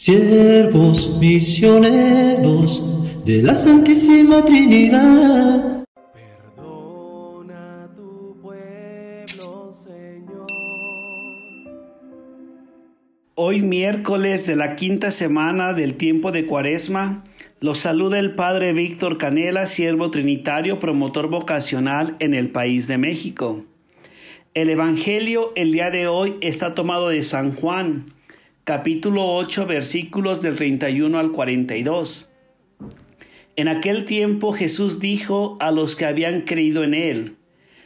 siervos misioneros de la Santísima Trinidad. Perdona tu pueblo, Señor. Hoy miércoles de la quinta semana del tiempo de Cuaresma, los saluda el Padre Víctor Canela, siervo trinitario, promotor vocacional en el país de México. El Evangelio el día de hoy está tomado de San Juan, capítulo 8, versículos del 31 al 42. En aquel tiempo Jesús dijo a los que habían creído en él,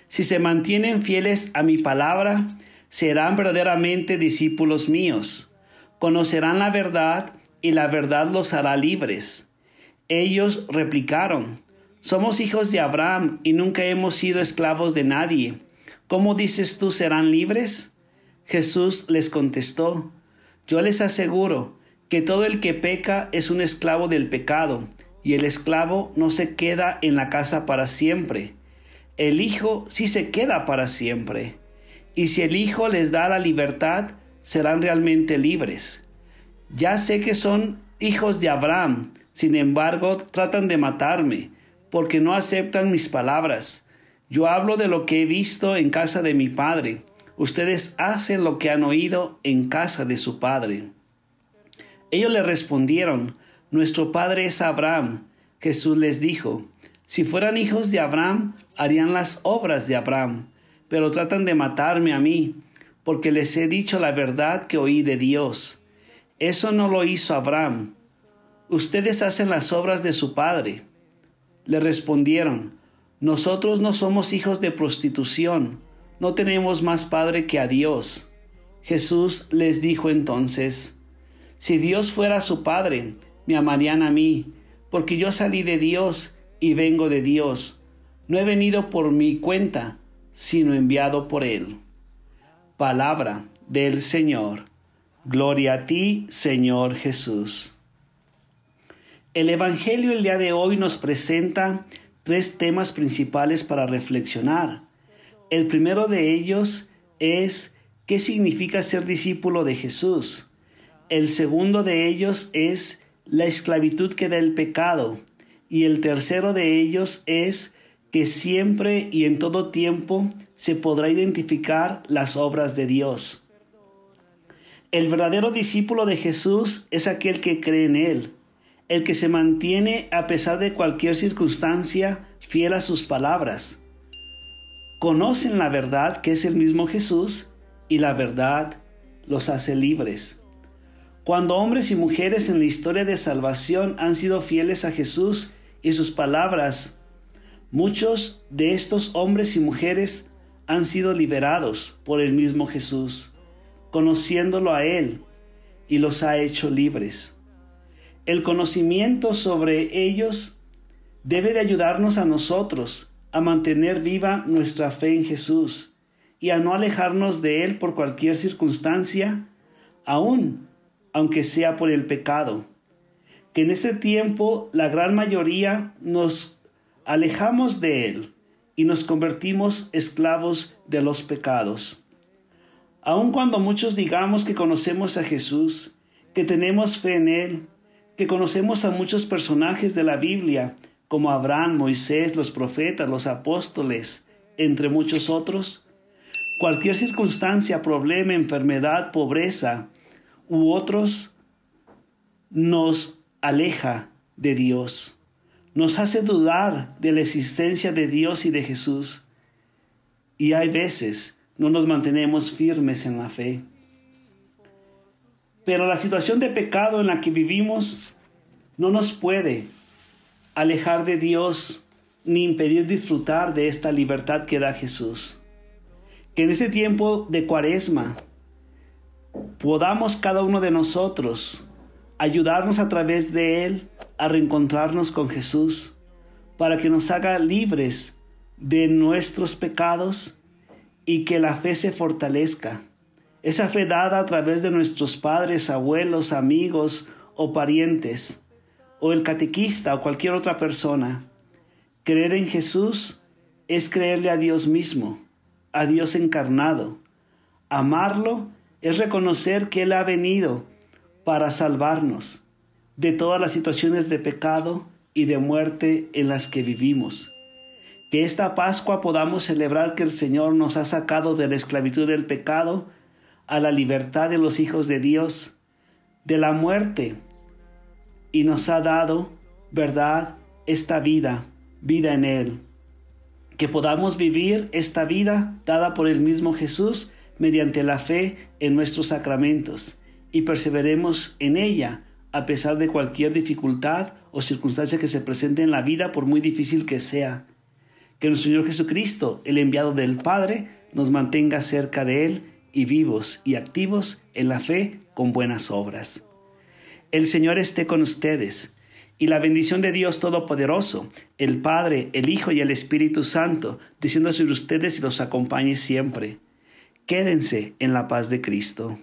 si se mantienen fieles a mi palabra, serán verdaderamente discípulos míos, conocerán la verdad y la verdad los hará libres. Ellos replicaron, somos hijos de Abraham y nunca hemos sido esclavos de nadie. ¿Cómo dices tú serán libres? Jesús les contestó, yo les aseguro que todo el que peca es un esclavo del pecado, y el esclavo no se queda en la casa para siempre. El Hijo sí se queda para siempre. Y si el Hijo les da la libertad, serán realmente libres. Ya sé que son hijos de Abraham, sin embargo tratan de matarme, porque no aceptan mis palabras. Yo hablo de lo que he visto en casa de mi Padre ustedes hacen lo que han oído en casa de su padre. Ellos le respondieron, nuestro padre es Abraham. Jesús les dijo, si fueran hijos de Abraham, harían las obras de Abraham, pero tratan de matarme a mí, porque les he dicho la verdad que oí de Dios. Eso no lo hizo Abraham. Ustedes hacen las obras de su padre. Le respondieron, nosotros no somos hijos de prostitución no tenemos más Padre que a Dios. Jesús les dijo entonces, si Dios fuera su Padre, me amarían a mí, porque yo salí de Dios y vengo de Dios. No he venido por mi cuenta, sino enviado por Él. Palabra del Señor. Gloria a ti, Señor Jesús. El Evangelio el día de hoy nos presenta tres temas principales para reflexionar. El primero de ellos es qué significa ser discípulo de Jesús. El segundo de ellos es la esclavitud que da el pecado. Y el tercero de ellos es que siempre y en todo tiempo se podrá identificar las obras de Dios. El verdadero discípulo de Jesús es aquel que cree en Él, el que se mantiene a pesar de cualquier circunstancia fiel a sus palabras conocen la verdad que es el mismo Jesús y la verdad los hace libres. Cuando hombres y mujeres en la historia de salvación han sido fieles a Jesús y sus palabras, muchos de estos hombres y mujeres han sido liberados por el mismo Jesús, conociéndolo a Él, y los ha hecho libres. El conocimiento sobre ellos debe de ayudarnos a nosotros a mantener viva nuestra fe en Jesús y a no alejarnos de Él por cualquier circunstancia, aun aunque sea por el pecado. Que en este tiempo la gran mayoría nos alejamos de Él y nos convertimos esclavos de los pecados. Aun cuando muchos digamos que conocemos a Jesús, que tenemos fe en Él, que conocemos a muchos personajes de la Biblia, como Abraham, Moisés, los profetas, los apóstoles, entre muchos otros? Cualquier circunstancia, problema, enfermedad, pobreza u otros nos aleja de Dios, nos hace dudar de la existencia de Dios y de Jesús. Y hay veces no nos mantenemos firmes en la fe. Pero la situación de pecado en la que vivimos no nos puede alejar de Dios ni impedir disfrutar de esta libertad que da Jesús. Que en ese tiempo de cuaresma podamos cada uno de nosotros ayudarnos a través de Él a reencontrarnos con Jesús, para que nos haga libres de nuestros pecados y que la fe se fortalezca. Esa fe dada a través de nuestros padres, abuelos, amigos o parientes o el catequista o cualquier otra persona. Creer en Jesús es creerle a Dios mismo, a Dios encarnado. Amarlo es reconocer que Él ha venido para salvarnos de todas las situaciones de pecado y de muerte en las que vivimos. Que esta Pascua podamos celebrar que el Señor nos ha sacado de la esclavitud del pecado a la libertad de los hijos de Dios, de la muerte, y nos ha dado, verdad, esta vida, vida en Él. Que podamos vivir esta vida dada por el mismo Jesús mediante la fe en nuestros sacramentos y perseveremos en ella a pesar de cualquier dificultad o circunstancia que se presente en la vida, por muy difícil que sea. Que nuestro Señor Jesucristo, el enviado del Padre, nos mantenga cerca de Él y vivos y activos en la fe con buenas obras. El Señor esté con ustedes y la bendición de Dios Todopoderoso, el Padre, el Hijo y el Espíritu Santo, diciendo sobre ustedes y los acompañe siempre. Quédense en la paz de Cristo.